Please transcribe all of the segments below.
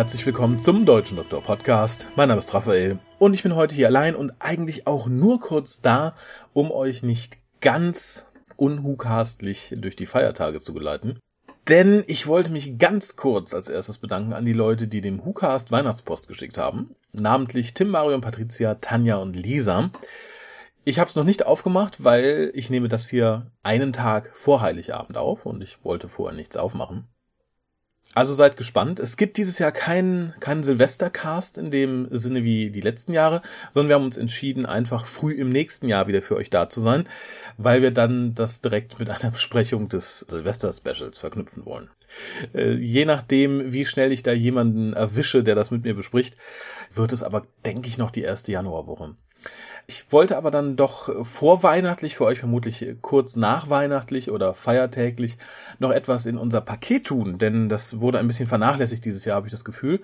Herzlich willkommen zum Deutschen Doktor Podcast. Mein Name ist Raphael und ich bin heute hier allein und eigentlich auch nur kurz da, um euch nicht ganz unhukastlich durch die Feiertage zu geleiten. Denn ich wollte mich ganz kurz als erstes bedanken an die Leute, die dem Hukast Weihnachtspost geschickt haben. Namentlich Tim, Mario und Patricia, Tanja und Lisa. Ich habe es noch nicht aufgemacht, weil ich nehme das hier einen Tag vor Heiligabend auf und ich wollte vorher nichts aufmachen. Also seid gespannt. Es gibt dieses Jahr keinen, keinen Silvestercast in dem Sinne wie die letzten Jahre, sondern wir haben uns entschieden, einfach früh im nächsten Jahr wieder für euch da zu sein, weil wir dann das direkt mit einer Besprechung des Silvester-Specials verknüpfen wollen. Äh, je nachdem, wie schnell ich da jemanden erwische, der das mit mir bespricht, wird es aber, denke ich, noch die erste Januarwoche. Ich wollte aber dann doch vorweihnachtlich, für euch vermutlich kurz nachweihnachtlich oder feiertäglich, noch etwas in unser Paket tun, denn das wurde ein bisschen vernachlässigt dieses Jahr, habe ich das Gefühl.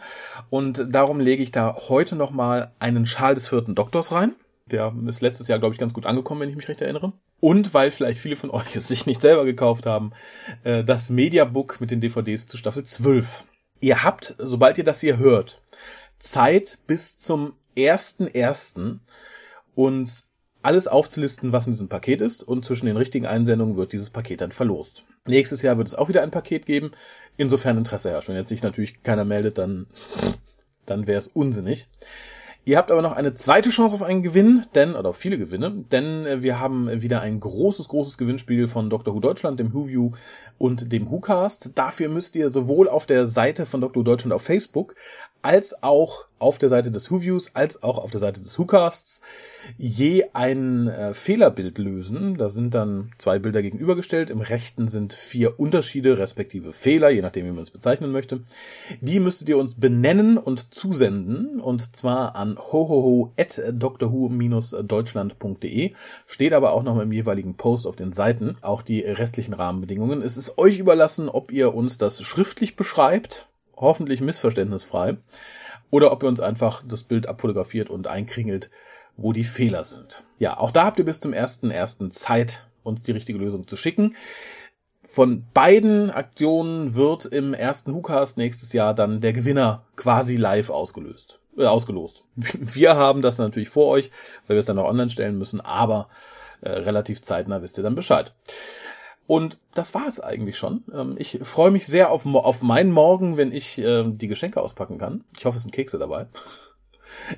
Und darum lege ich da heute nochmal einen Schal des vierten Doktors rein. Der ist letztes Jahr, glaube ich, ganz gut angekommen, wenn ich mich recht erinnere. Und weil vielleicht viele von euch es sich nicht selber gekauft haben, äh, das Mediabook mit den DVDs zu Staffel 12. Ihr habt, sobald ihr das hier hört, Zeit bis zum 1.1 uns alles aufzulisten, was in diesem Paket ist und zwischen den richtigen Einsendungen wird dieses Paket dann verlost. Nächstes Jahr wird es auch wieder ein Paket geben, insofern Interesse herrscht. Wenn jetzt sich natürlich keiner meldet, dann, dann wäre es unsinnig. Ihr habt aber noch eine zweite Chance auf einen Gewinn, denn, oder auf viele Gewinne, denn äh, wir haben wieder ein großes, großes Gewinnspiel von Dr. Who Deutschland, dem WhoView und dem WhoCast. Dafür müsst ihr sowohl auf der Seite von Dr. Who Deutschland auf Facebook als auch auf der Seite des WhoViews als auch auf der Seite des WhoCasts je ein äh, Fehlerbild lösen. Da sind dann zwei Bilder gegenübergestellt. Im rechten sind vier Unterschiede, respektive Fehler, je nachdem, wie man es bezeichnen möchte. Die müsstet ihr uns benennen und zusenden. Und zwar an hohoho.drwho-deutschland.de. Steht aber auch noch im jeweiligen Post auf den Seiten. Auch die restlichen Rahmenbedingungen. Es ist euch überlassen, ob ihr uns das schriftlich beschreibt. Hoffentlich missverständnisfrei oder ob ihr uns einfach das Bild abfotografiert und einkringelt, wo die Fehler sind. Ja, auch da habt ihr bis zum ersten ersten Zeit, uns die richtige Lösung zu schicken. Von beiden Aktionen wird im ersten WhoCast nächstes Jahr dann der Gewinner quasi live ausgelöst, äh, ausgelost. Wir haben das natürlich vor euch, weil wir es dann noch online stellen müssen, aber äh, relativ zeitnah wisst ihr dann Bescheid. Und das war es eigentlich schon. Ähm, ich freue mich sehr auf, auf meinen Morgen, wenn ich äh, die Geschenke auspacken kann. Ich hoffe, es sind Kekse dabei.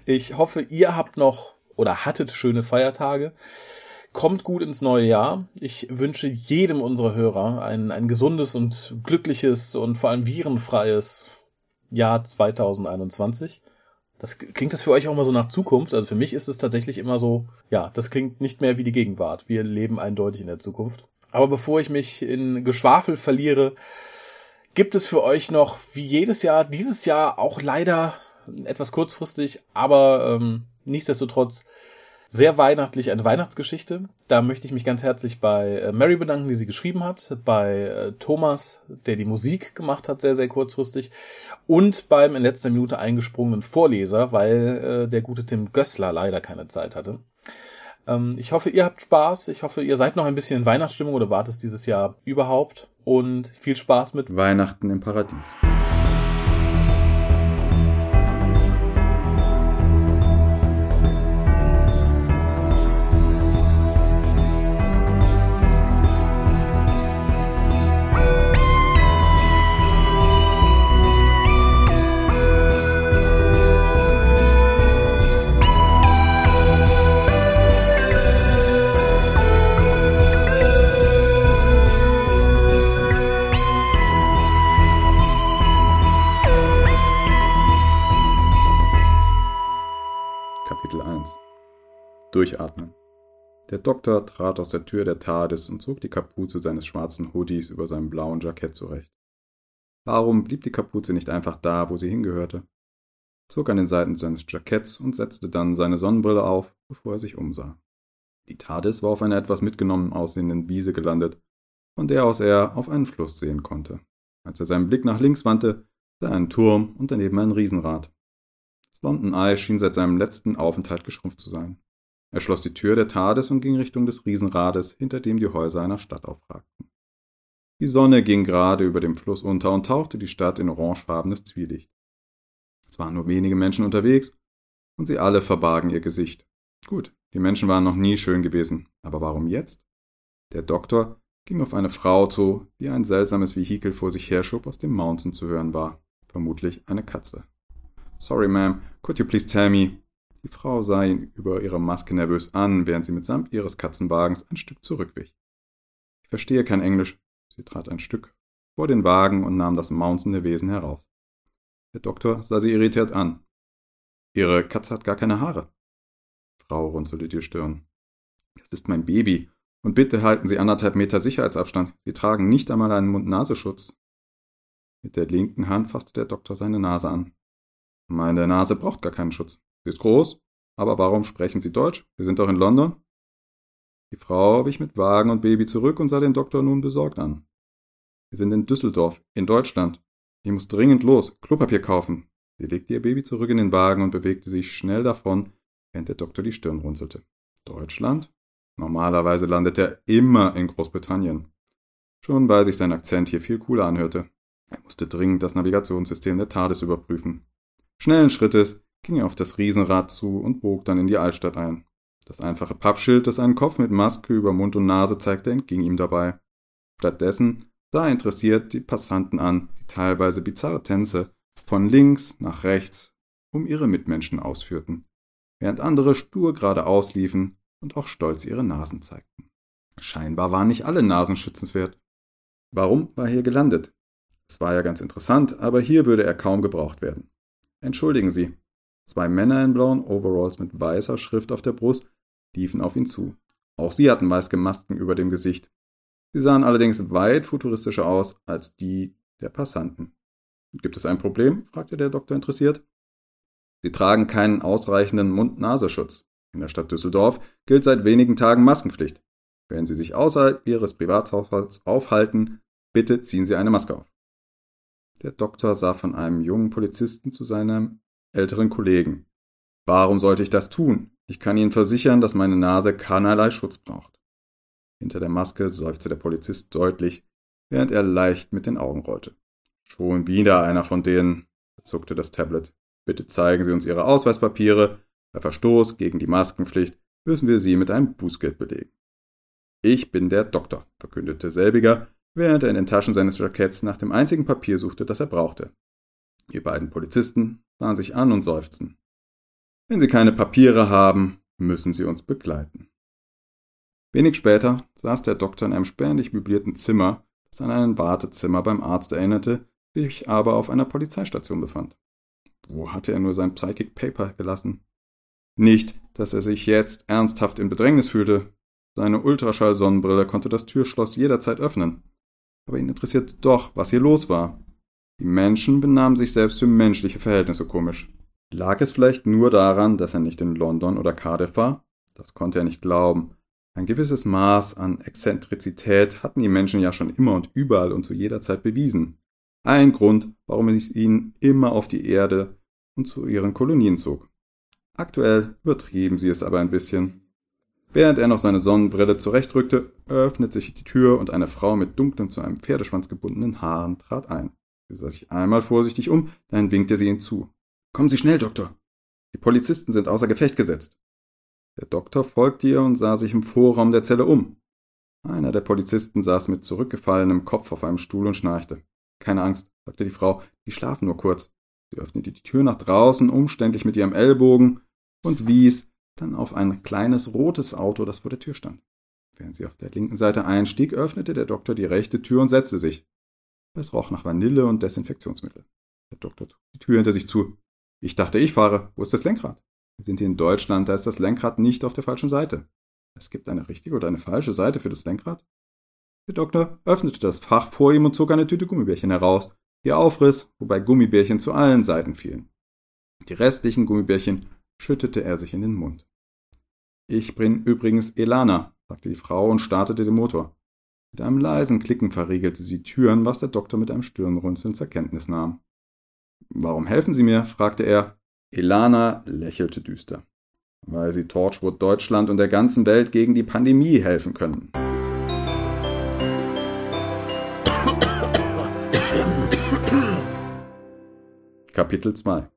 Ich hoffe, ihr habt noch oder hattet schöne Feiertage. Kommt gut ins neue Jahr. Ich wünsche jedem unserer Hörer ein, ein gesundes und glückliches und vor allem virenfreies Jahr 2021. Das klingt das für euch auch mal so nach Zukunft? Also für mich ist es tatsächlich immer so, ja, das klingt nicht mehr wie die Gegenwart. Wir leben eindeutig in der Zukunft. Aber bevor ich mich in Geschwafel verliere, gibt es für euch noch, wie jedes Jahr, dieses Jahr auch leider etwas kurzfristig, aber ähm, nichtsdestotrotz sehr weihnachtlich eine Weihnachtsgeschichte. Da möchte ich mich ganz herzlich bei äh, Mary bedanken, die sie geschrieben hat, bei äh, Thomas, der die Musik gemacht hat, sehr, sehr kurzfristig, und beim in letzter Minute eingesprungenen Vorleser, weil äh, der gute Tim Gössler leider keine Zeit hatte. Ähm, ich hoffe, ihr habt Spaß. Ich hoffe, ihr seid noch ein bisschen in Weihnachtsstimmung oder wartet dieses Jahr überhaupt. Und viel Spaß mit Weihnachten im Paradies. Durchatmen. Der Doktor trat aus der Tür der TARDIS und zog die Kapuze seines schwarzen Hoodies über seinem blauen Jackett zurecht. Warum blieb die Kapuze nicht einfach da, wo sie hingehörte? zog an den Seiten seines Jacketts und setzte dann seine Sonnenbrille auf, bevor er sich umsah. Die TARDIS war auf einer etwas mitgenommen aussehenden Wiese gelandet, von der aus er auf einen Fluss sehen konnte. Als er seinen Blick nach links wandte, sah er einen Turm und daneben ein Riesenrad. Das London Eye schien seit seinem letzten Aufenthalt geschrumpft zu sein. Er schloss die Tür der TARDIS und ging Richtung des Riesenrades, hinter dem die Häuser einer Stadt aufragten. Die Sonne ging gerade über dem Fluss unter und tauchte die Stadt in orangefarbenes Zwielicht. Es waren nur wenige Menschen unterwegs und sie alle verbargen ihr Gesicht. Gut, die Menschen waren noch nie schön gewesen, aber warum jetzt? Der Doktor ging auf eine Frau zu, die ein seltsames Vehikel vor sich herschob, aus dem Mountain zu hören war. Vermutlich eine Katze. Sorry, ma'am, could you please tell me? Die Frau sah ihn über ihre Maske nervös an, während sie mitsamt ihres Katzenwagens ein Stück zurückwich. Ich verstehe kein Englisch. Sie trat ein Stück vor den Wagen und nahm das maunzende Wesen heraus. Der Doktor sah sie irritiert an. Ihre Katze hat gar keine Haare. Frau runzelte die Stirn. Das ist mein Baby. Und bitte halten Sie anderthalb Meter Sicherheitsabstand. Sie tragen nicht einmal einen Mund-Nasenschutz. Mit der linken Hand fasste der Doktor seine Nase an. Meine Nase braucht gar keinen Schutz. Sie ist groß. Aber warum sprechen Sie Deutsch? Wir sind doch in London. Die Frau wich mit Wagen und Baby zurück und sah den Doktor nun besorgt an. Wir sind in Düsseldorf, in Deutschland. Ich muss dringend los, Klopapier kaufen. Sie legte ihr Baby zurück in den Wagen und bewegte sich schnell davon, während der Doktor die Stirn runzelte. Deutschland? Normalerweise landet er immer in Großbritannien. Schon weil sich sein Akzent hier viel cooler anhörte. Er musste dringend das Navigationssystem der TARDIS überprüfen. Schnellen Schrittes ging er auf das Riesenrad zu und bog dann in die Altstadt ein. Das einfache Pappschild, das einen Kopf mit Maske über Mund und Nase zeigte, entging ihm dabei. Stattdessen sah er interessiert die Passanten an, die teilweise bizarre Tänze von links nach rechts um ihre Mitmenschen ausführten, während andere stur geradeaus liefen und auch stolz ihre Nasen zeigten. Scheinbar waren nicht alle Nasen schützenswert. Warum war er hier gelandet? Es war ja ganz interessant, aber hier würde er kaum gebraucht werden. Entschuldigen Sie. Zwei Männer in blauen Overalls mit weißer Schrift auf der Brust liefen auf ihn zu. Auch sie hatten weiße Masken über dem Gesicht, Sie sahen allerdings weit futuristischer aus als die der Passanten. Gibt es ein Problem? fragte der Doktor interessiert. Sie tragen keinen ausreichenden Mund-Nasenschutz. In der Stadt Düsseldorf gilt seit wenigen Tagen Maskenpflicht. Wenn Sie sich außerhalb Ihres Privathaushalts aufhalten, bitte ziehen Sie eine Maske auf. Der Doktor sah von einem jungen Polizisten zu seinem älteren Kollegen. Warum sollte ich das tun? Ich kann Ihnen versichern, dass meine Nase keinerlei Schutz braucht. Hinter der Maske seufzte der Polizist deutlich, während er leicht mit den Augen rollte. Schon wieder einer von denen, zuckte das Tablet. Bitte zeigen Sie uns Ihre Ausweispapiere. Bei Verstoß gegen die Maskenpflicht müssen wir Sie mit einem Bußgeld belegen. Ich bin der Doktor, verkündete selbiger, während er in den Taschen seines Jacketts nach dem einzigen Papier suchte, das er brauchte. Die beiden Polizisten sahen sich an und seufzten. Wenn Sie keine Papiere haben, müssen Sie uns begleiten. Wenig später saß der Doktor in einem spärlich möblierten Zimmer, das an ein Wartezimmer beim Arzt erinnerte, sich aber auf einer Polizeistation befand. Wo hatte er nur sein Psychic Paper gelassen? Nicht, dass er sich jetzt ernsthaft in Bedrängnis fühlte. Seine Ultraschall-Sonnenbrille konnte das Türschloss jederzeit öffnen. Aber ihn interessierte doch, was hier los war. Die Menschen benahmen sich selbst für menschliche Verhältnisse komisch. Lag es vielleicht nur daran, dass er nicht in London oder Cardiff war? Das konnte er nicht glauben. Ein gewisses Maß an Exzentrizität hatten die Menschen ja schon immer und überall und zu jeder Zeit bewiesen. Ein Grund, warum es ihnen immer auf die Erde und zu ihren Kolonien zog. Aktuell übertrieben sie es aber ein bisschen. Während er noch seine Sonnenbrille zurechtrückte, öffnete sich die Tür und eine Frau mit dunklen, zu einem Pferdeschwanz gebundenen Haaren trat ein. Sie sah sich einmal vorsichtig um, dann winkte sie ihn zu. Kommen Sie schnell, Doktor. Die Polizisten sind außer Gefecht gesetzt. Der Doktor folgte ihr und sah sich im Vorraum der Zelle um. Einer der Polizisten saß mit zurückgefallenem Kopf auf einem Stuhl und schnarchte. Keine Angst, sagte die Frau, die schlafen nur kurz. Sie öffnete die Tür nach draußen umständlich mit ihrem Ellbogen und wies dann auf ein kleines rotes Auto, das vor der Tür stand. Während sie auf der linken Seite einstieg, öffnete der Doktor die rechte Tür und setzte sich. Es roch nach Vanille und Desinfektionsmittel. Der Doktor zog die Tür hinter sich zu. Ich dachte, ich fahre. Wo ist das Lenkrad? Wir sind hier in Deutschland, da ist das Lenkrad nicht auf der falschen Seite. Es gibt eine richtige oder eine falsche Seite für das Lenkrad. Der Doktor öffnete das Fach vor ihm und zog eine Tüte Gummibärchen heraus, die er aufriss, wobei Gummibärchen zu allen Seiten fielen. Die restlichen Gummibärchen schüttete er sich in den Mund. Ich bin übrigens Elana, sagte die Frau und startete den Motor. Mit einem leisen Klicken verriegelte sie Türen, was der Doktor mit einem Stirnrunzeln zur Kenntnis nahm. Warum helfen Sie mir? fragte er, Elana lächelte düster, weil sie Torchwood Deutschland und der ganzen Welt gegen die Pandemie helfen können. Kapitel 2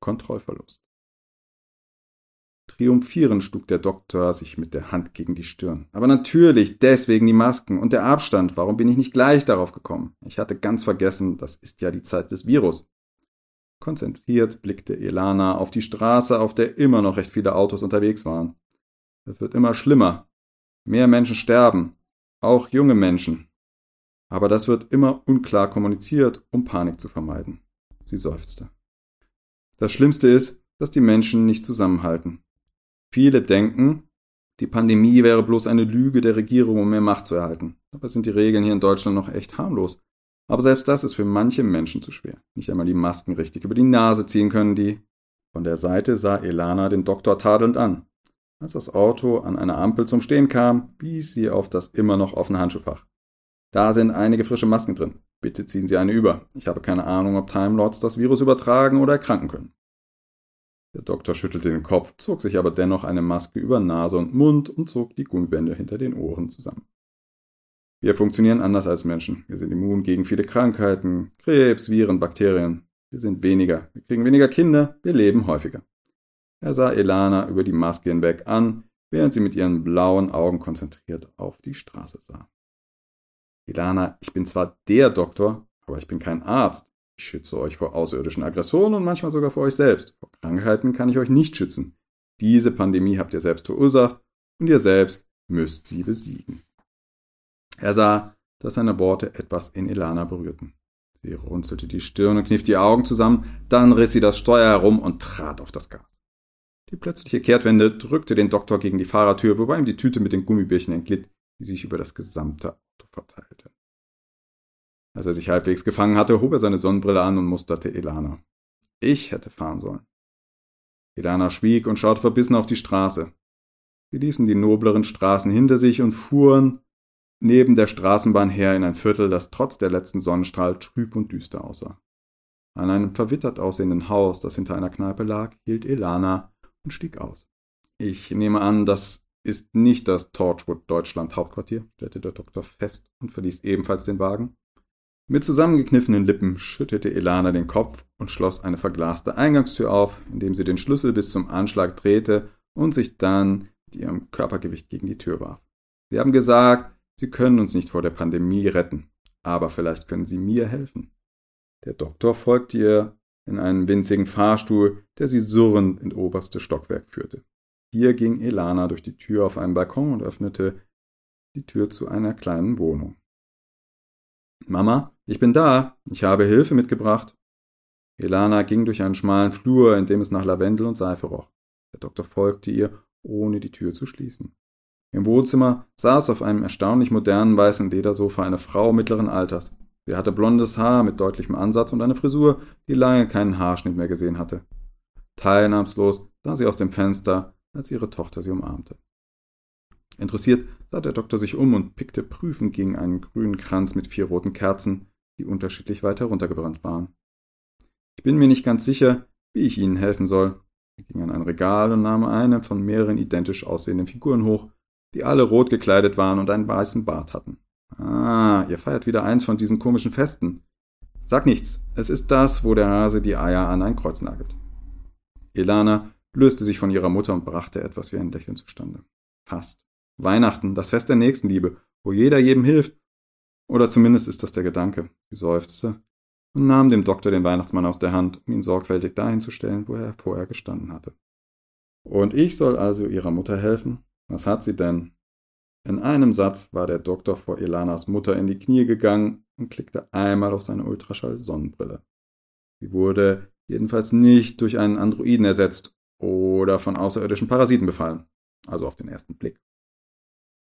Kontrollverlust. Triumphierend schlug der Doktor sich mit der Hand gegen die Stirn. Aber natürlich, deswegen die Masken und der Abstand. Warum bin ich nicht gleich darauf gekommen? Ich hatte ganz vergessen, das ist ja die Zeit des Virus. Konzentriert blickte Elana auf die Straße, auf der immer noch recht viele Autos unterwegs waren. Es wird immer schlimmer. Mehr Menschen sterben, auch junge Menschen. Aber das wird immer unklar kommuniziert, um Panik zu vermeiden. Sie seufzte. Das Schlimmste ist, dass die Menschen nicht zusammenhalten. Viele denken, die Pandemie wäre bloß eine Lüge der Regierung, um mehr Macht zu erhalten. Dabei sind die Regeln hier in Deutschland noch echt harmlos. Aber selbst das ist für manche Menschen zu schwer. Nicht einmal die Masken richtig über die Nase ziehen können die. Von der Seite sah Elana den Doktor tadelnd an. Als das Auto an einer Ampel zum Stehen kam, wies sie auf das immer noch offene Handschuhfach. Da sind einige frische Masken drin. Bitte ziehen Sie eine über. Ich habe keine Ahnung, ob Time Lords das Virus übertragen oder erkranken können. Der Doktor schüttelte den Kopf, zog sich aber dennoch eine Maske über Nase und Mund und zog die Gummibänder hinter den Ohren zusammen. Wir funktionieren anders als Menschen. Wir sind immun gegen viele Krankheiten, Krebs, Viren, Bakterien. Wir sind weniger. Wir kriegen weniger Kinder. Wir leben häufiger. Er sah Elana über die Maske hinweg an, während sie mit ihren blauen Augen konzentriert auf die Straße sah. Elana, ich bin zwar der Doktor, aber ich bin kein Arzt. Ich schütze euch vor außerirdischen Aggressionen und manchmal sogar vor euch selbst. Vor Krankheiten kann ich euch nicht schützen. Diese Pandemie habt ihr selbst verursacht und ihr selbst müsst sie besiegen. Er sah, dass seine Worte etwas in Elana berührten. Sie runzelte die Stirn und kniff die Augen zusammen, dann riss sie das Steuer herum und trat auf das Gas. Die plötzliche Kehrtwende drückte den Doktor gegen die Fahrertür, wobei ihm die Tüte mit den Gummibärchen entglitt, die sich über das gesamte Auto verteilte. Als er sich halbwegs gefangen hatte, hob er seine Sonnenbrille an und musterte Elana. Ich hätte fahren sollen. Elana schwieg und schaute verbissen auf die Straße. Sie ließen die nobleren Straßen hinter sich und fuhren neben der Straßenbahn her in ein Viertel, das trotz der letzten Sonnenstrahl trüb und düster aussah. An einem verwittert aussehenden Haus, das hinter einer Kneipe lag, hielt Elana und stieg aus. Ich nehme an, das ist nicht das Torchwood Deutschland Hauptquartier, stellte der Doktor fest und verließ ebenfalls den Wagen. Mit zusammengekniffenen Lippen schüttete Elana den Kopf und schloss eine verglaste Eingangstür auf, indem sie den Schlüssel bis zum Anschlag drehte und sich dann mit ihrem Körpergewicht gegen die Tür warf. Sie haben gesagt, Sie können uns nicht vor der Pandemie retten, aber vielleicht können Sie mir helfen. Der Doktor folgte ihr in einen winzigen Fahrstuhl, der sie surrend ins oberste Stockwerk führte. Hier ging Elana durch die Tür auf einen Balkon und öffnete die Tür zu einer kleinen Wohnung. Mama, ich bin da. Ich habe Hilfe mitgebracht. Elana ging durch einen schmalen Flur, in dem es nach Lavendel und Seife roch. Der Doktor folgte ihr, ohne die Tür zu schließen. Im Wohnzimmer saß auf einem erstaunlich modernen weißen Ledersofa eine Frau mittleren Alters. Sie hatte blondes Haar mit deutlichem Ansatz und eine Frisur, die lange keinen Haarschnitt mehr gesehen hatte. Teilnahmslos sah sie aus dem Fenster, als ihre Tochter sie umarmte. Interessiert sah der Doktor sich um und pickte prüfend gegen einen grünen Kranz mit vier roten Kerzen, die unterschiedlich weit heruntergebrannt waren. Ich bin mir nicht ganz sicher, wie ich Ihnen helfen soll. Er ging an ein Regal und nahm eine von mehreren identisch aussehenden Figuren hoch, die alle rot gekleidet waren und einen weißen Bart hatten. Ah, ihr feiert wieder eins von diesen komischen Festen. Sag nichts, es ist das, wo der Hase die Eier an ein Kreuz nagelt. Elana löste sich von ihrer Mutter und brachte etwas wie ein Lächeln zustande. Fast. Weihnachten, das Fest der Nächstenliebe, wo jeder jedem hilft. Oder zumindest ist das der Gedanke. Sie seufzte und nahm dem Doktor den Weihnachtsmann aus der Hand, um ihn sorgfältig dahin zu stellen, wo er vorher gestanden hatte. Und ich soll also ihrer Mutter helfen? Was hat sie denn? In einem Satz war der Doktor vor Ilanas Mutter in die Knie gegangen und klickte einmal auf seine Ultraschall-Sonnenbrille. Sie wurde jedenfalls nicht durch einen Androiden ersetzt oder von außerirdischen Parasiten befallen, also auf den ersten Blick.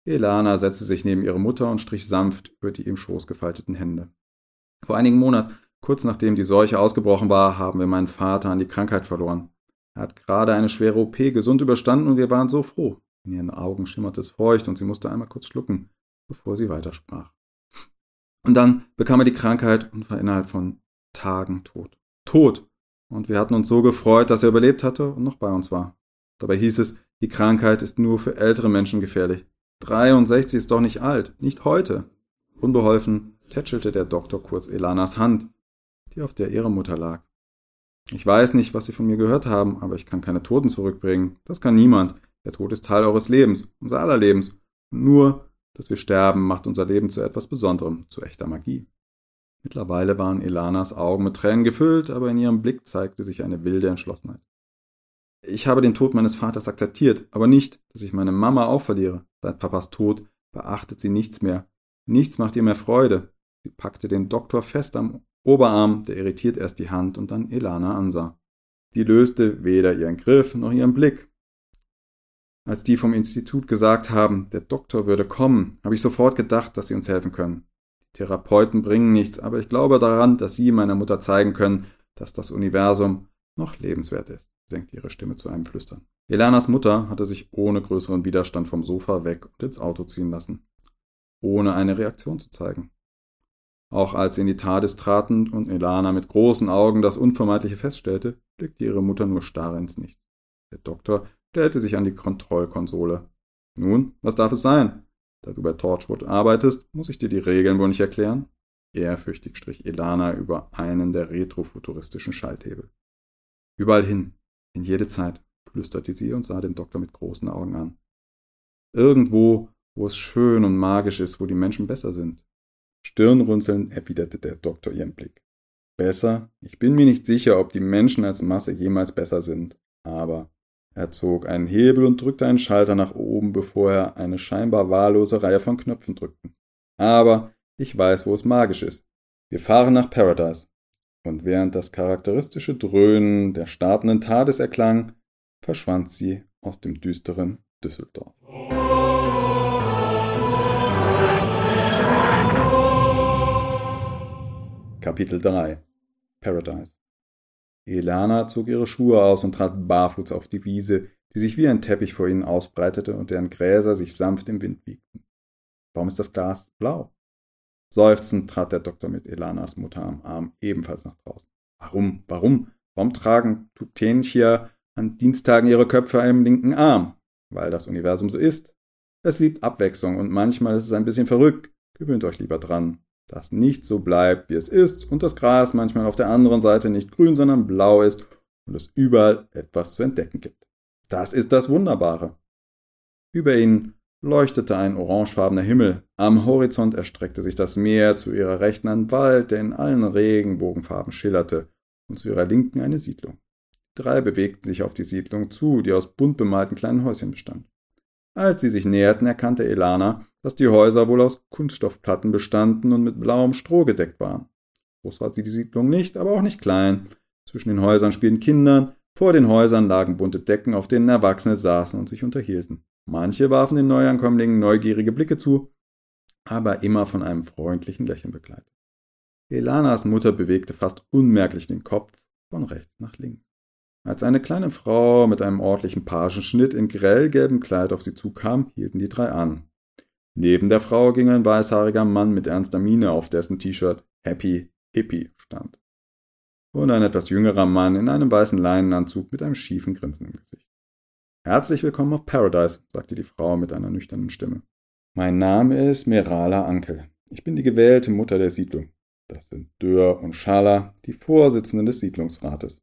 Elana setzte sich neben ihre Mutter und strich sanft über die im Schoß gefalteten Hände. Vor einigen Monaten, kurz nachdem die Seuche ausgebrochen war, haben wir meinen Vater an die Krankheit verloren. Er hat gerade eine schwere OP gesund überstanden und wir waren so froh. In ihren Augen schimmerte es feucht und sie musste einmal kurz schlucken, bevor sie weitersprach. Und dann bekam er die Krankheit und war innerhalb von Tagen tot. Tot! Und wir hatten uns so gefreut, dass er überlebt hatte und noch bei uns war. Dabei hieß es, die Krankheit ist nur für ältere Menschen gefährlich. 63 ist doch nicht alt, nicht heute. Unbeholfen tätschelte der Doktor kurz Elanas Hand, die auf der ihrer Mutter lag. Ich weiß nicht, was Sie von mir gehört haben, aber ich kann keine Toten zurückbringen. Das kann niemand. Der Tod ist Teil eures Lebens, unser aller Lebens. Und nur, dass wir sterben, macht unser Leben zu etwas Besonderem, zu echter Magie. Mittlerweile waren Elanas Augen mit Tränen gefüllt, aber in ihrem Blick zeigte sich eine wilde Entschlossenheit. Ich habe den Tod meines Vaters akzeptiert, aber nicht, dass ich meine Mama auch verliere. Seit Papas Tod beachtet sie nichts mehr. Nichts macht ihr mehr Freude. Sie packte den Doktor fest am Oberarm, der irritiert erst die Hand und dann Elana ansah. Die löste weder ihren Griff noch ihren Blick. Als die vom Institut gesagt haben, der Doktor würde kommen, habe ich sofort gedacht, dass sie uns helfen können. Die Therapeuten bringen nichts, aber ich glaube daran, dass sie meiner Mutter zeigen können, dass das Universum noch lebenswert ist, senkte ihre Stimme zu einem Flüstern. Elanas Mutter hatte sich ohne größeren Widerstand vom Sofa weg und ins Auto ziehen lassen, ohne eine Reaktion zu zeigen. Auch als sie in die TARDIS traten und Elana mit großen Augen das Unvermeidliche feststellte, blickte ihre Mutter nur starr ins Nichts. Der Doktor stellte sich an die Kontrollkonsole. Nun, was darf es sein? Da du bei Torchwood arbeitest, muss ich dir die Regeln wohl nicht erklären? Ehrfürchtig strich Elana über einen der retrofuturistischen Schalthebel. Überall hin, in jede Zeit, flüsterte sie und sah den Doktor mit großen Augen an. Irgendwo, wo es schön und magisch ist, wo die Menschen besser sind. Stirnrunzelnd erwiderte der Doktor ihren Blick. Besser? Ich bin mir nicht sicher, ob die Menschen als Masse jemals besser sind, aber er zog einen Hebel und drückte einen Schalter nach oben, bevor er eine scheinbar wahllose Reihe von Knöpfen drückte. Aber ich weiß, wo es magisch ist. Wir fahren nach Paradise. Und während das charakteristische Dröhnen der startenden TARDIS erklang, verschwand sie aus dem düsteren Düsseldorf. Kapitel 3 Paradise Elana zog ihre Schuhe aus und trat barfuß auf die Wiese, die sich wie ein Teppich vor ihnen ausbreitete und deren Gräser sich sanft im Wind wiegten. Warum ist das Glas blau? Seufzend trat der Doktor mit Elanas Mutter am Arm ebenfalls nach draußen. Warum, warum, warum tragen Tutenchia an Dienstagen ihre Köpfe im linken Arm? Weil das Universum so ist. Es liebt Abwechslung und manchmal ist es ein bisschen verrückt. Gewöhnt euch lieber dran das nicht so bleibt, wie es ist und das Gras manchmal auf der anderen Seite nicht grün, sondern blau ist und es überall etwas zu entdecken gibt. Das ist das Wunderbare. Über ihnen leuchtete ein orangefarbener Himmel. Am Horizont erstreckte sich das Meer, zu ihrer Rechten ein Wald, der in allen Regenbogenfarben schillerte, und zu ihrer Linken eine Siedlung. Drei bewegten sich auf die Siedlung zu, die aus bunt bemalten kleinen Häuschen bestand. Als sie sich näherten, erkannte Elana, dass die Häuser wohl aus Kunststoffplatten bestanden und mit blauem Stroh gedeckt waren. Groß war sie die Siedlung nicht, aber auch nicht klein. Zwischen den Häusern spielten Kinder, vor den Häusern lagen bunte Decken, auf denen Erwachsene saßen und sich unterhielten. Manche warfen den Neuankömmlingen neugierige Blicke zu, aber immer von einem freundlichen Lächeln begleitet. Elanas Mutter bewegte fast unmerklich den Kopf von rechts nach links. Als eine kleine Frau mit einem ordentlichen Pagenschnitt in grellgelbem Kleid auf sie zukam, hielten die drei an. Neben der Frau ging ein weißhaariger Mann mit ernster Miene, auf dessen T-Shirt Happy Hippie stand. Und ein etwas jüngerer Mann in einem weißen Leinenanzug mit einem schiefen Grinsen im Gesicht. Herzlich willkommen auf Paradise, sagte die Frau mit einer nüchternen Stimme. Mein Name ist Merala Ankel. Ich bin die gewählte Mutter der Siedlung. Das sind Dörr und Schala, die Vorsitzenden des Siedlungsrates.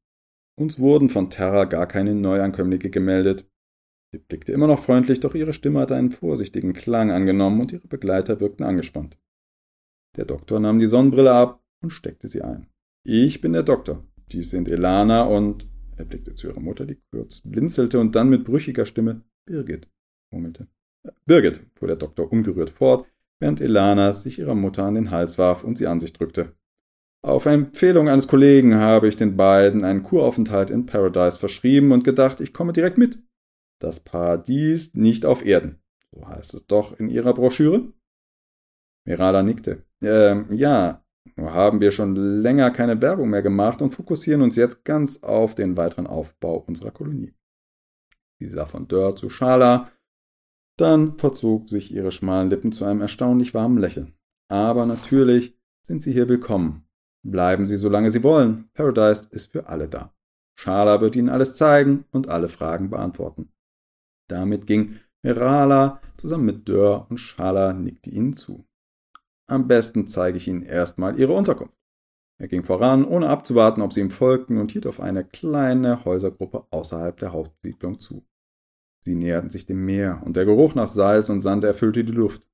Uns wurden von Terra gar keine Neuankömmlinge gemeldet, Sie blickte immer noch freundlich, doch ihre Stimme hatte einen vorsichtigen Klang angenommen und ihre Begleiter wirkten angespannt. Der Doktor nahm die Sonnenbrille ab und steckte sie ein. Ich bin der Doktor. Dies sind Elana und er blickte zu ihrer Mutter, die kurz blinzelte und dann mit brüchiger Stimme Birgit murmelte. Birgit, fuhr der Doktor ungerührt fort, während Elana sich ihrer Mutter an den Hals warf und sie an sich drückte. Auf Empfehlung eines Kollegen habe ich den beiden einen Kuraufenthalt in Paradise verschrieben und gedacht, ich komme direkt mit. Das Paradies nicht auf Erden. So heißt es doch in Ihrer Broschüre? Mirala nickte. Ähm, ja, nur haben wir schon länger keine Werbung mehr gemacht und fokussieren uns jetzt ganz auf den weiteren Aufbau unserer Kolonie. Sie sah von Dörr zu Schala, dann verzog sich ihre schmalen Lippen zu einem erstaunlich warmen Lächeln. Aber natürlich sind Sie hier willkommen. Bleiben Sie, solange Sie wollen. Paradise ist für alle da. Schala wird Ihnen alles zeigen und alle Fragen beantworten. Damit ging Merala zusammen mit Dörr und Schala nickte ihnen zu. Am besten zeige ich Ihnen erstmal Ihre Unterkunft. Er ging voran, ohne abzuwarten, ob sie ihm folgten, und hielt auf eine kleine Häusergruppe außerhalb der Hauptsiedlung zu. Sie näherten sich dem Meer, und der Geruch nach Salz und Sand erfüllte die Luft,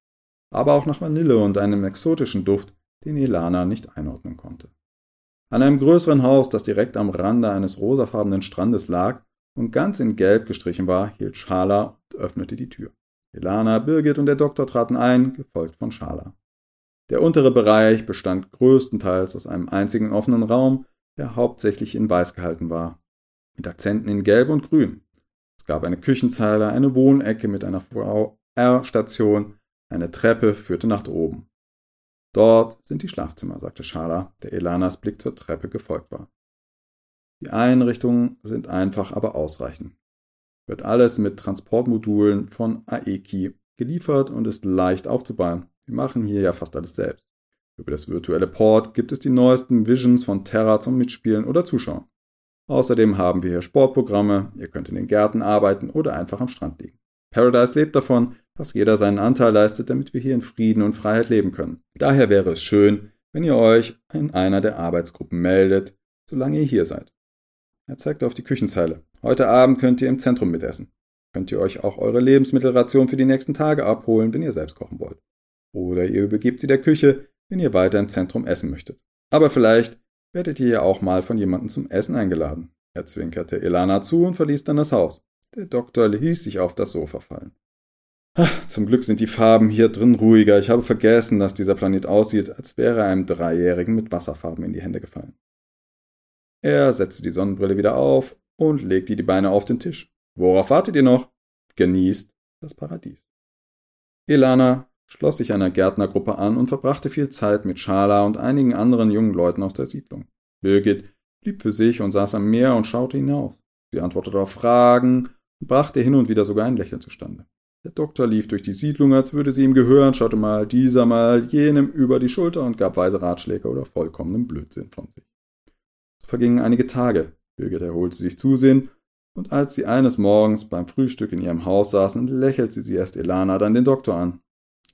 aber auch nach Vanille und einem exotischen Duft, den Elana nicht einordnen konnte. An einem größeren Haus, das direkt am Rande eines rosafarbenen Strandes lag und ganz in Gelb gestrichen war, hielt Schala und öffnete die Tür. Elana, Birgit und der Doktor traten ein, gefolgt von Schala. Der untere Bereich bestand größtenteils aus einem einzigen offenen Raum, der hauptsächlich in Weiß gehalten war, mit Akzenten in Gelb und Grün. Es gab eine Küchenzeile, eine Wohnecke mit einer VR-Station, eine Treppe führte nach oben. Dort sind die Schlafzimmer, sagte Schala, der Elanas Blick zur Treppe gefolgt war. Die Einrichtungen sind einfach, aber ausreichend. Wird alles mit Transportmodulen von Aeki geliefert und ist leicht aufzubauen. Wir machen hier ja fast alles selbst. Über das virtuelle Port gibt es die neuesten Visions von Terra zum Mitspielen oder Zuschauen. Außerdem haben wir hier Sportprogramme, ihr könnt in den Gärten arbeiten oder einfach am Strand liegen. Paradise lebt davon, dass jeder seinen Anteil leistet, damit wir hier in Frieden und Freiheit leben können. Daher wäre es schön, wenn ihr euch in einer der Arbeitsgruppen meldet, solange ihr hier seid. Er zeigte auf die Küchenzeile. Heute Abend könnt ihr im Zentrum mitessen. Könnt ihr euch auch eure Lebensmittelration für die nächsten Tage abholen, wenn ihr selbst kochen wollt. Oder ihr übergebt sie der Küche, wenn ihr weiter im Zentrum essen möchtet. Aber vielleicht werdet ihr ja auch mal von jemandem zum Essen eingeladen. Er zwinkerte Elana zu und verließ dann das Haus. Der Doktor ließ sich auf das Sofa fallen. Ach, zum Glück sind die Farben hier drin ruhiger. Ich habe vergessen, dass dieser Planet aussieht, als wäre einem Dreijährigen mit Wasserfarben in die Hände gefallen. Er setzte die Sonnenbrille wieder auf und legte die Beine auf den Tisch. Worauf wartet ihr noch? Genießt das Paradies. Elana schloss sich einer Gärtnergruppe an und verbrachte viel Zeit mit Schala und einigen anderen jungen Leuten aus der Siedlung. Birgit blieb für sich und saß am Meer und schaute hinaus. Sie antwortete auf Fragen und brachte hin und wieder sogar ein Lächeln zustande. Der Doktor lief durch die Siedlung, als würde sie ihm gehören, schaute mal dieser, mal jenem über die Schulter und gab weise Ratschläge oder vollkommenen Blödsinn von sich. So vergingen einige Tage. Birgit erholte sich zusehen, und als sie eines Morgens beim Frühstück in ihrem Haus saßen, lächelte sie erst Elana, dann den Doktor an.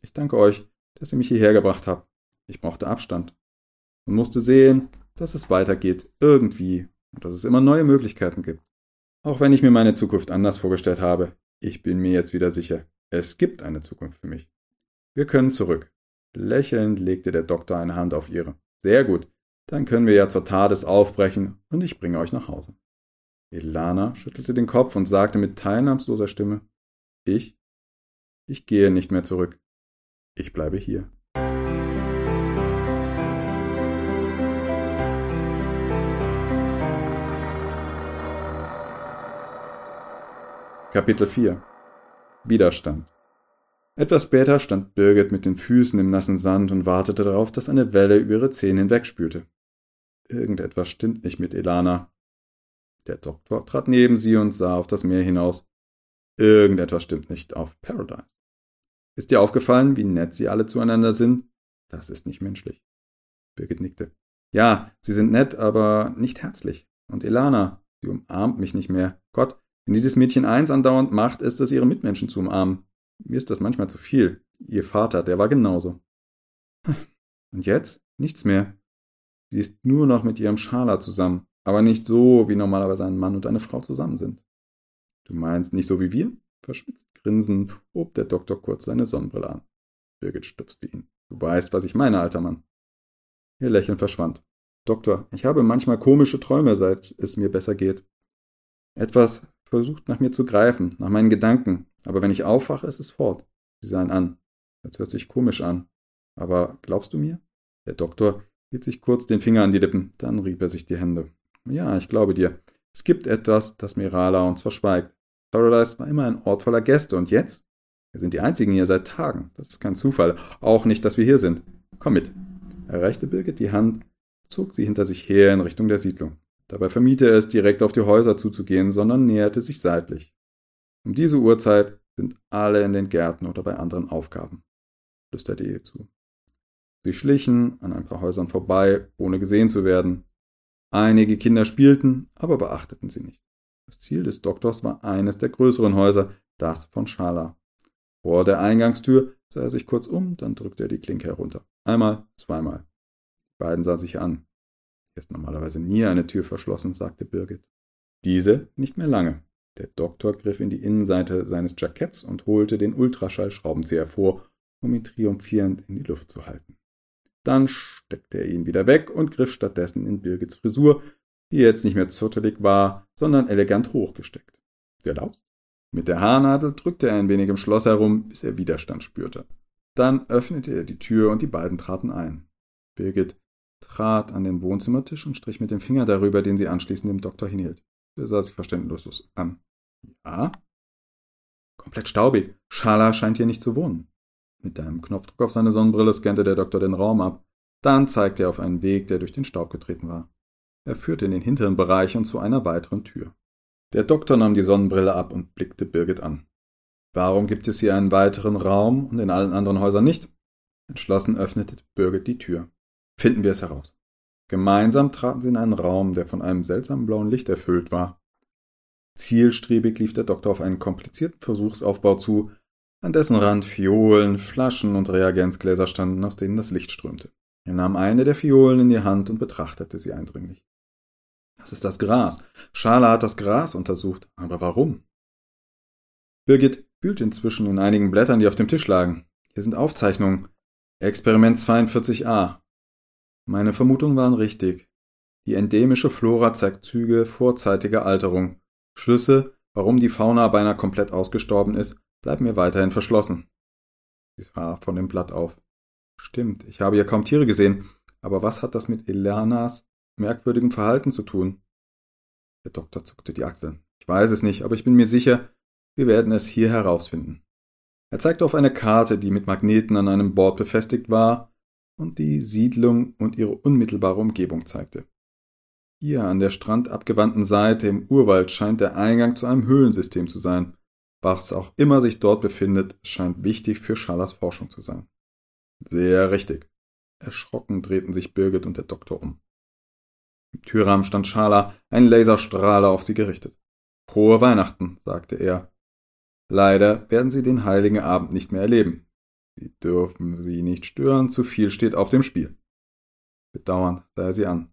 Ich danke euch, dass ihr mich hierher gebracht habt. Ich brauchte Abstand und musste sehen, dass es weitergeht, irgendwie, und dass es immer neue Möglichkeiten gibt. Auch wenn ich mir meine Zukunft anders vorgestellt habe, ich bin mir jetzt wieder sicher, es gibt eine Zukunft für mich. Wir können zurück. Lächelnd legte der Doktor eine Hand auf ihre. Sehr gut, dann können wir ja zur Tades aufbrechen und ich bringe euch nach Hause. Elana schüttelte den Kopf und sagte mit teilnahmsloser Stimme, ich? Ich gehe nicht mehr zurück. Ich bleibe hier. Kapitel 4 Widerstand Etwas später stand Birgit mit den Füßen im nassen Sand und wartete darauf, dass eine Welle über ihre Zähne hinwegspülte. Irgendetwas stimmt nicht mit Elana. Der Doktor trat neben sie und sah auf das Meer hinaus. Irgendetwas stimmt nicht auf Paradise. Ist dir aufgefallen, wie nett sie alle zueinander sind? Das ist nicht menschlich. Birgit nickte. Ja, sie sind nett, aber nicht herzlich. Und Elana, sie umarmt mich nicht mehr. Gott, wenn dieses Mädchen eins andauernd macht, ist es, ihre Mitmenschen zu umarmen. Mir ist das manchmal zu viel. Ihr Vater, der war genauso. Und jetzt? Nichts mehr. Sie ist nur noch mit ihrem Schala zusammen, aber nicht so, wie normalerweise ein Mann und eine Frau zusammen sind. Du meinst nicht so wie wir? Verschwitzt grinsend hob der Doktor kurz seine Sonnenbrille an. Birgit stupste ihn. Du weißt, was ich meine, alter Mann. Ihr Lächeln verschwand. Doktor, ich habe manchmal komische Träume, seit es mir besser geht. Etwas versucht nach mir zu greifen, nach meinen Gedanken, aber wenn ich aufwache, ist es fort. Sie sahen an. Das hört sich komisch an. Aber glaubst du mir? Der Doktor hielt sich kurz den Finger an die Lippen, dann rieb er sich die Hände. Ja, ich glaube dir. Es gibt etwas, das Mirala uns verschweigt. Paradise war immer ein Ort voller Gäste und jetzt? Wir sind die einzigen hier seit Tagen. Das ist kein Zufall. Auch nicht, dass wir hier sind. Komm mit. Er reichte Birgit die Hand, zog sie hinter sich her in Richtung der Siedlung. Dabei vermied er es, direkt auf die Häuser zuzugehen, sondern näherte sich seitlich. Um diese Uhrzeit sind alle in den Gärten oder bei anderen Aufgaben, flüsterte ihr zu. Sie schlichen an ein paar Häusern vorbei, ohne gesehen zu werden. Einige Kinder spielten, aber beachteten sie nicht. Das Ziel des Doktors war eines der größeren Häuser, das von Schala. Vor der Eingangstür sah er sich kurz um, dann drückte er die Klinke herunter. Einmal, zweimal. Die beiden sahen sich an. Ist normalerweise nie eine Tür verschlossen, sagte Birgit. Diese nicht mehr lange. Der Doktor griff in die Innenseite seines Jacketts und holte den Ultraschallschraubenzieher vor, um ihn triumphierend in die Luft zu halten. Dann steckte er ihn wieder weg und griff stattdessen in Birgits Frisur, die jetzt nicht mehr zottelig war, sondern elegant hochgesteckt. Du erlaubst? Mit der Haarnadel drückte er ein wenig im Schloss herum, bis er Widerstand spürte. Dann öffnete er die Tür und die beiden traten ein. Birgit trat an den Wohnzimmertisch und strich mit dem Finger darüber, den sie anschließend dem Doktor hinhielt. Er sah sich verständnislos an. Ja? Komplett staubig. Schala scheint hier nicht zu wohnen. Mit einem Knopfdruck auf seine Sonnenbrille scannte der Doktor den Raum ab. Dann zeigte er auf einen Weg, der durch den Staub getreten war. Er führte in den hinteren Bereich und zu einer weiteren Tür. Der Doktor nahm die Sonnenbrille ab und blickte Birgit an. Warum gibt es hier einen weiteren Raum und in allen anderen Häusern nicht? Entschlossen öffnete Birgit die Tür. Finden wir es heraus. Gemeinsam traten sie in einen Raum, der von einem seltsamen blauen Licht erfüllt war. Zielstrebig lief der Doktor auf einen komplizierten Versuchsaufbau zu, an dessen Rand Fiolen, Flaschen und Reagenzgläser standen, aus denen das Licht strömte. Er nahm eine der Fiolen in die Hand und betrachtete sie eindringlich. Das ist das Gras. Schala hat das Gras untersucht. Aber warum? Birgit wühlte inzwischen in einigen Blättern, die auf dem Tisch lagen. Hier sind Aufzeichnungen. Experiment 42a. Meine Vermutungen waren richtig. Die endemische Flora zeigt Züge vorzeitiger Alterung. Schlüsse, warum die Fauna beinahe komplett ausgestorben ist, bleiben mir weiterhin verschlossen. Sie sah von dem Blatt auf. Stimmt, ich habe ja kaum Tiere gesehen, aber was hat das mit Elanas merkwürdigem Verhalten zu tun? Der Doktor zuckte die Achseln. Ich weiß es nicht, aber ich bin mir sicher, wir werden es hier herausfinden. Er zeigte auf eine Karte, die mit Magneten an einem Board befestigt war und die Siedlung und ihre unmittelbare Umgebung zeigte. Hier an der strandabgewandten Seite im Urwald scheint der Eingang zu einem Höhlensystem zu sein. Was auch immer sich dort befindet, scheint wichtig für Schalers Forschung zu sein. Sehr richtig. Erschrocken drehten sich Birgit und der Doktor um. Im Türrahmen stand Schala, ein Laserstrahler auf sie gerichtet. Frohe Weihnachten, sagte er. Leider werden Sie den heiligen Abend nicht mehr erleben. Sie dürfen Sie nicht stören, zu viel steht auf dem Spiel. Bedauernd sah er sie an.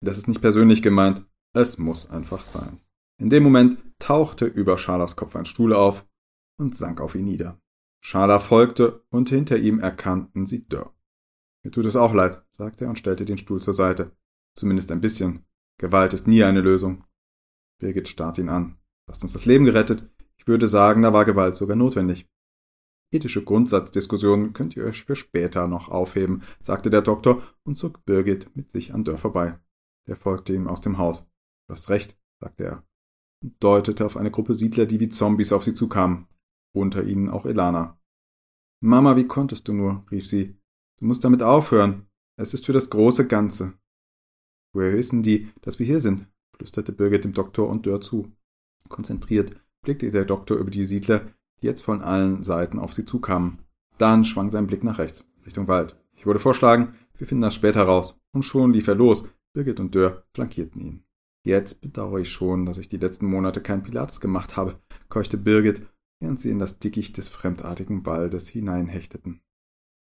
Das ist nicht persönlich gemeint, es muss einfach sein. In dem Moment tauchte über Schalers Kopf ein Stuhl auf und sank auf ihn nieder. Schala folgte und hinter ihm erkannten sie Dörr. Mir tut es auch leid, sagte er und stellte den Stuhl zur Seite. Zumindest ein bisschen. Gewalt ist nie eine Lösung. Birgit starrt ihn an. Du hast uns das Leben gerettet. Ich würde sagen, da war Gewalt sogar notwendig. Ethische Grundsatzdiskussionen könnt ihr euch für später noch aufheben, sagte der Doktor und zog Birgit mit sich an Dörr vorbei. Der folgte ihm aus dem Haus. Du hast recht, sagte er und deutete auf eine Gruppe Siedler, die wie Zombies auf sie zukamen. Unter ihnen auch Elana. Mama, wie konntest du nur? rief sie. Du musst damit aufhören. Es ist für das große Ganze. Woher wissen die, dass wir hier sind? flüsterte Birgit dem Doktor und Dörr zu. Konzentriert blickte der Doktor über die Siedler, die jetzt von allen Seiten auf sie zukamen. Dann schwang sein Blick nach rechts, Richtung Wald. Ich würde vorschlagen, wir finden das später raus. Und schon lief er los. Birgit und Dörr flankierten ihn. Jetzt bedauere ich schon, dass ich die letzten Monate kein Pilates gemacht habe, keuchte Birgit, während sie in das Dickicht des fremdartigen Waldes hineinhechteten.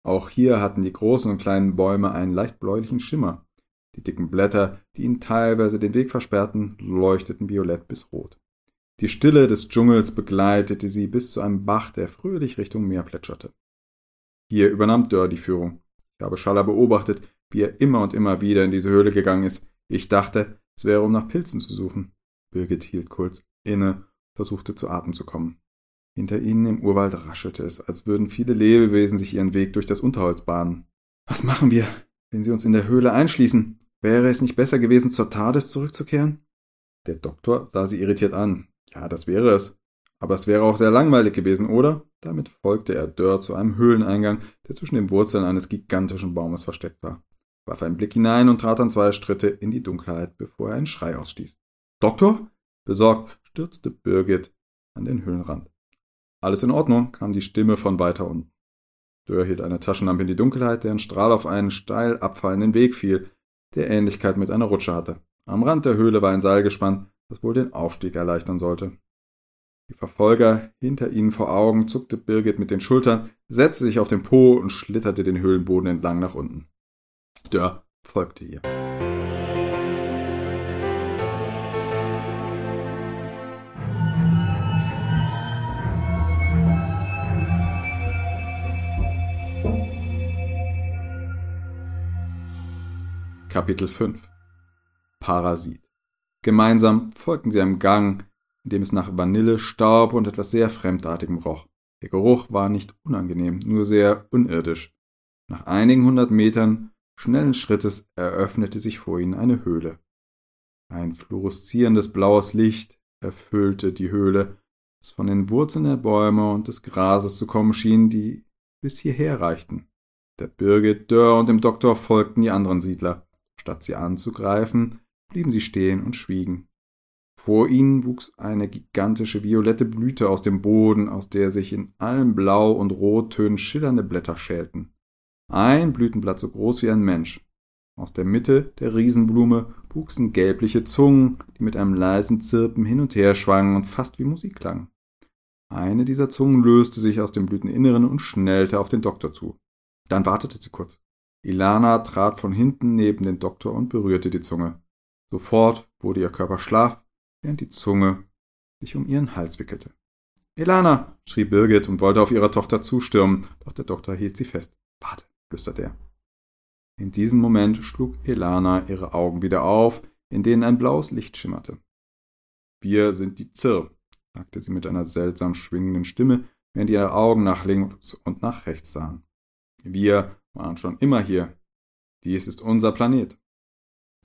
Auch hier hatten die großen und kleinen Bäume einen leicht bläulichen Schimmer. Die dicken Blätter, die ihnen teilweise den Weg versperrten, leuchteten violett bis rot. Die Stille des Dschungels begleitete sie bis zu einem Bach, der fröhlich Richtung Meer plätscherte. Hier übernahm Dörr die Führung. Ich habe Schaller beobachtet, wie er immer und immer wieder in diese Höhle gegangen ist. Ich dachte, es wäre, um nach Pilzen zu suchen. Birgit hielt kurz inne, versuchte zu Atem zu kommen. Hinter ihnen im Urwald raschelte es, als würden viele Lebewesen sich ihren Weg durch das Unterholz bahnen. Was machen wir, wenn sie uns in der Höhle einschließen? Wäre es nicht besser gewesen, zur TARDIS zurückzukehren? Der Doktor sah sie irritiert an. Ja, das wäre es. Aber es wäre auch sehr langweilig gewesen, oder? Damit folgte er Dörr zu einem Höhleneingang, der zwischen den Wurzeln eines gigantischen Baumes versteckt war, warf einen Blick hinein und trat dann zwei Schritte in die Dunkelheit, bevor er einen Schrei ausstieß. Doktor? Besorgt stürzte Birgit an den Höhlenrand. Alles in Ordnung, kam die Stimme von weiter unten. Dörr hielt eine Taschenlampe in die Dunkelheit, deren Strahl auf einen steil abfallenden Weg fiel, der Ähnlichkeit mit einer Rutsche hatte. Am Rand der Höhle war ein Seil gespannt, das wohl den Aufstieg erleichtern sollte. Die Verfolger hinter ihnen vor Augen zuckte Birgit mit den Schultern, setzte sich auf den Po und schlitterte den Höhlenboden entlang nach unten. Dörr folgte ihr. Kapitel 5 Parasit Gemeinsam folgten sie einem Gang, in dem es nach Vanille, Staub und etwas sehr Fremdartigem roch. Der Geruch war nicht unangenehm, nur sehr unirdisch. Nach einigen hundert Metern schnellen Schrittes eröffnete sich vor ihnen eine Höhle. Ein fluoreszierendes blaues Licht erfüllte die Höhle, das von den Wurzeln der Bäume und des Grases zu kommen schien, die bis hierher reichten. Der Birgit, Dörr und dem Doktor folgten die anderen Siedler. Statt sie anzugreifen, blieben sie stehen und schwiegen. Vor ihnen wuchs eine gigantische violette Blüte aus dem Boden, aus der sich in allen Blau- und Rottönen schillernde Blätter schälten. Ein Blütenblatt so groß wie ein Mensch. Aus der Mitte der Riesenblume wuchsen gelbliche Zungen, die mit einem leisen Zirpen hin und her schwangen und fast wie Musik klangen. Eine dieser Zungen löste sich aus dem Blüteninneren und schnellte auf den Doktor zu. Dann wartete sie kurz. Ilana trat von hinten neben den Doktor und berührte die Zunge. Sofort wurde ihr Körper schlaff, während die Zunge sich um ihren Hals wickelte. Ilana, schrie Birgit und wollte auf ihre Tochter zustürmen, doch der Doktor hielt sie fest. Warte, flüsterte er. In diesem Moment schlug Ilana ihre Augen wieder auf, in denen ein blaues Licht schimmerte. Wir sind die Zirr, sagte sie mit einer seltsam schwingenden Stimme, während ihre Augen nach links und nach rechts sahen. Wir waren schon immer hier. Dies ist unser Planet.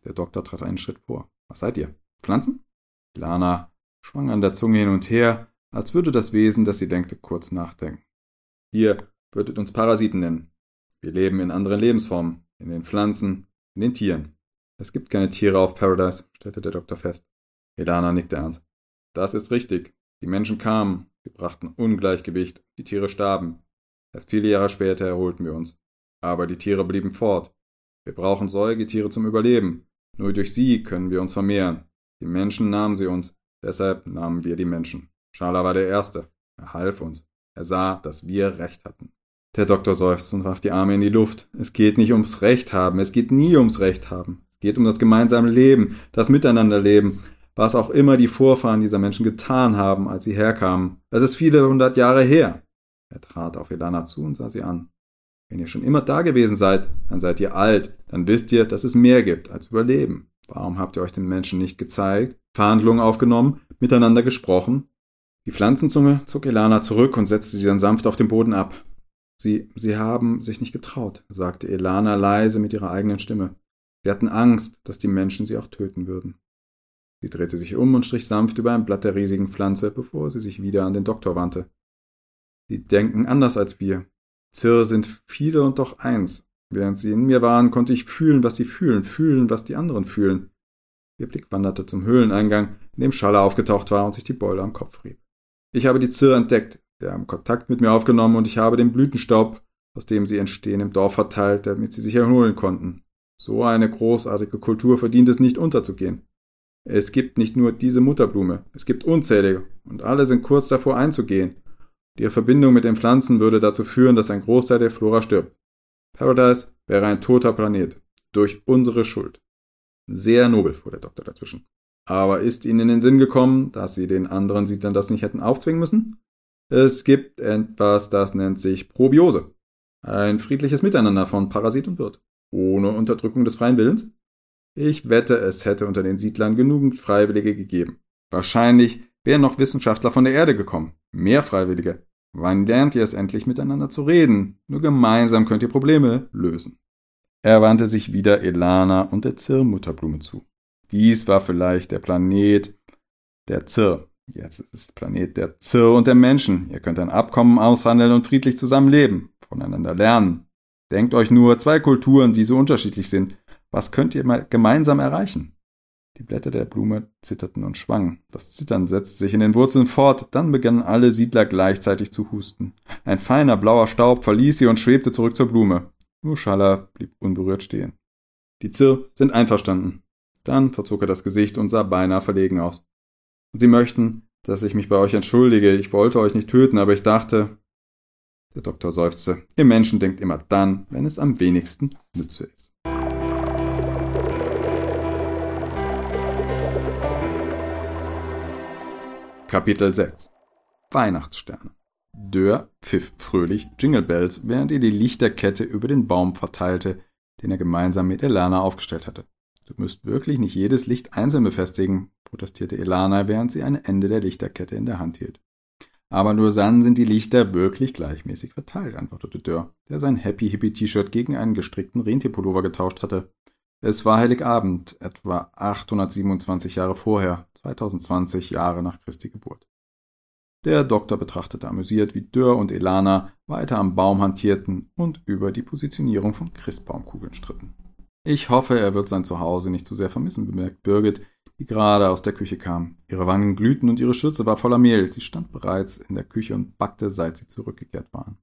Der Doktor trat einen Schritt vor. Was seid ihr? Pflanzen? Lana schwang an der Zunge hin und her, als würde das Wesen, das sie denkte, kurz nachdenken. Ihr würdet uns Parasiten nennen. Wir leben in anderen Lebensformen, in den Pflanzen, in den Tieren. Es gibt keine Tiere auf Paradise, stellte der Doktor fest. Elana nickte ernst. Das ist richtig. Die Menschen kamen, sie brachten Ungleichgewicht, die Tiere starben. Erst viele Jahre später erholten wir uns. Aber die Tiere blieben fort. Wir brauchen Säugetiere zum Überleben. Nur durch sie können wir uns vermehren. Die Menschen nahmen sie uns. Deshalb nahmen wir die Menschen. Schala war der Erste. Er half uns. Er sah, dass wir Recht hatten. Der Doktor seufzte und warf die Arme in die Luft. Es geht nicht ums Recht haben. Es geht nie ums Recht haben. Es geht um das gemeinsame Leben, das Miteinanderleben, was auch immer die Vorfahren dieser Menschen getan haben, als sie herkamen. Es ist viele hundert Jahre her. Er trat auf Elana zu und sah sie an. Wenn ihr schon immer da gewesen seid, dann seid ihr alt, dann wisst ihr, dass es mehr gibt als Überleben. Warum habt ihr euch den Menschen nicht gezeigt, Verhandlungen aufgenommen, miteinander gesprochen? Die Pflanzenzunge zog Elana zurück und setzte sie dann sanft auf den Boden ab. Sie, sie haben sich nicht getraut, sagte Elana leise mit ihrer eigenen Stimme. Sie hatten Angst, dass die Menschen sie auch töten würden. Sie drehte sich um und strich sanft über ein Blatt der riesigen Pflanze, bevor sie sich wieder an den Doktor wandte. Sie denken anders als wir. Zirr sind viele und doch eins. Während sie in mir waren, konnte ich fühlen, was sie fühlen, fühlen, was die anderen fühlen. Ihr Blick wanderte zum Höhleneingang, in dem Schaller aufgetaucht war und sich die Beule am Kopf rieb. Ich habe die Zirr entdeckt, sie haben Kontakt mit mir aufgenommen und ich habe den Blütenstaub, aus dem sie entstehen, im Dorf verteilt, damit sie sich erholen konnten. So eine großartige Kultur verdient es nicht unterzugehen. Es gibt nicht nur diese Mutterblume, es gibt unzählige, und alle sind kurz davor einzugehen, die Verbindung mit den Pflanzen würde dazu führen, dass ein Großteil der Flora stirbt. Paradise wäre ein toter Planet. Durch unsere Schuld. Sehr nobel, fuhr der Doktor dazwischen. Aber ist Ihnen in den Sinn gekommen, dass Sie den anderen Siedlern das nicht hätten aufzwingen müssen? Es gibt etwas, das nennt sich Probiose. Ein friedliches Miteinander von Parasit und Wirt. Ohne Unterdrückung des freien Willens? Ich wette, es hätte unter den Siedlern genügend Freiwillige gegeben. Wahrscheinlich wären noch Wissenschaftler von der Erde gekommen. Mehr Freiwillige. Wann lernt ihr es endlich miteinander zu reden? Nur gemeinsam könnt ihr Probleme lösen. Er wandte sich wieder Elana und der Zirr-Mutterblume zu. Dies war vielleicht der Planet der Zirr. Jetzt ist es der Planet der Zirr und der Menschen. Ihr könnt ein Abkommen aushandeln und friedlich zusammenleben, voneinander lernen. Denkt euch nur, zwei Kulturen, die so unterschiedlich sind. Was könnt ihr mal gemeinsam erreichen? Die Blätter der Blume zitterten und schwangen. Das Zittern setzte sich in den Wurzeln fort, dann begannen alle Siedler gleichzeitig zu husten. Ein feiner blauer Staub verließ sie und schwebte zurück zur Blume. Nur Schaller blieb unberührt stehen. Die Zirr sind einverstanden. Dann verzog er das Gesicht und sah beinahe verlegen aus. Und Sie möchten, dass ich mich bei euch entschuldige. Ich wollte euch nicht töten, aber ich dachte. Der Doktor seufzte. Ihr Menschen denkt immer dann, wenn es am wenigsten Nütze ist. Kapitel 6 Weihnachtssterne Dörr pfiff fröhlich Jingle Bells, während er die Lichterkette über den Baum verteilte, den er gemeinsam mit Elana aufgestellt hatte. Du müsst wirklich nicht jedes Licht einzeln befestigen, protestierte Elana, während sie ein Ende der Lichterkette in der Hand hielt. Aber nur dann sind die Lichter wirklich gleichmäßig verteilt, antwortete Dörr, der sein Happy Hippie T-Shirt gegen einen gestrickten Rentierpullover getauscht hatte. Es war Heiligabend, etwa 827 Jahre vorher, 2020 Jahre nach Christi Geburt. Der Doktor betrachtete amüsiert, wie Dörr und Elana weiter am Baum hantierten und über die Positionierung von Christbaumkugeln stritten. Ich hoffe, er wird sein Zuhause nicht zu sehr vermissen, bemerkt Birgit, die gerade aus der Küche kam. Ihre Wangen glühten und ihre Schürze war voller Mehl. Sie stand bereits in der Küche und backte, seit sie zurückgekehrt waren.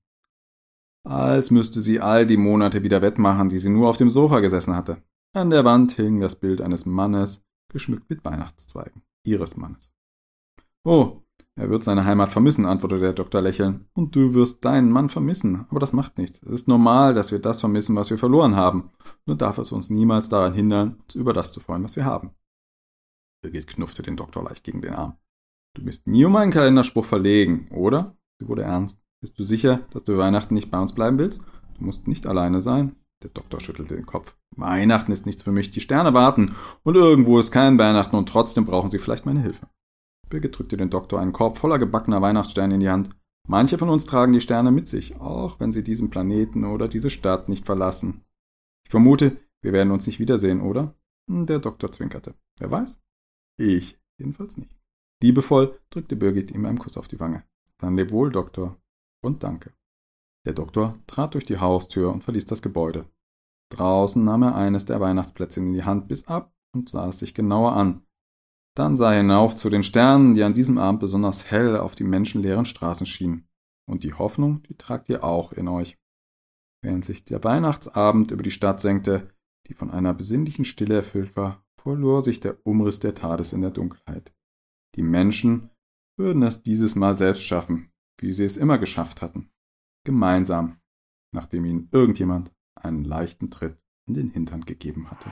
Als müsste sie all die Monate wieder wettmachen, die sie nur auf dem Sofa gesessen hatte. An der Wand hing das Bild eines Mannes, geschmückt mit Weihnachtszweigen. Ihres Mannes. Oh, er wird seine Heimat vermissen, antwortete der Doktor lächelnd. Und du wirst deinen Mann vermissen. Aber das macht nichts. Es ist normal, dass wir das vermissen, was wir verloren haben. Nur darf es uns niemals daran hindern, uns über das zu freuen, was wir haben. Birgit knuffte den Doktor leicht gegen den Arm. Du bist nie um einen Kalenderspruch verlegen, oder? Sie wurde ernst. Bist du sicher, dass du Weihnachten nicht bei uns bleiben willst? Du musst nicht alleine sein. Der Doktor schüttelte den Kopf. Weihnachten ist nichts für mich. Die Sterne warten. Und irgendwo ist kein Weihnachten und trotzdem brauchen sie vielleicht meine Hilfe. Birgit drückte den Doktor einen Korb voller gebackener Weihnachtssterne in die Hand. Manche von uns tragen die Sterne mit sich, auch wenn sie diesen Planeten oder diese Stadt nicht verlassen. Ich vermute, wir werden uns nicht wiedersehen, oder? Der Doktor zwinkerte. Wer weiß? Ich jedenfalls nicht. Liebevoll drückte Birgit ihm einen Kuss auf die Wange. Dann leb wohl, Doktor. Und danke. Der Doktor trat durch die Haustür und verließ das Gebäude. Draußen nahm er eines der Weihnachtsplätzchen in die Hand bis ab und sah es sich genauer an. Dann sah er hinauf zu den Sternen, die an diesem Abend besonders hell auf die menschenleeren Straßen schienen. Und die Hoffnung, die tragt ihr auch in euch. Während sich der Weihnachtsabend über die Stadt senkte, die von einer besinnlichen Stille erfüllt war, verlor sich der Umriss der Tades in der Dunkelheit. Die Menschen würden es dieses Mal selbst schaffen, wie sie es immer geschafft hatten. Gemeinsam, nachdem ihnen irgendjemand einen leichten Tritt in den Hintern gegeben hatte.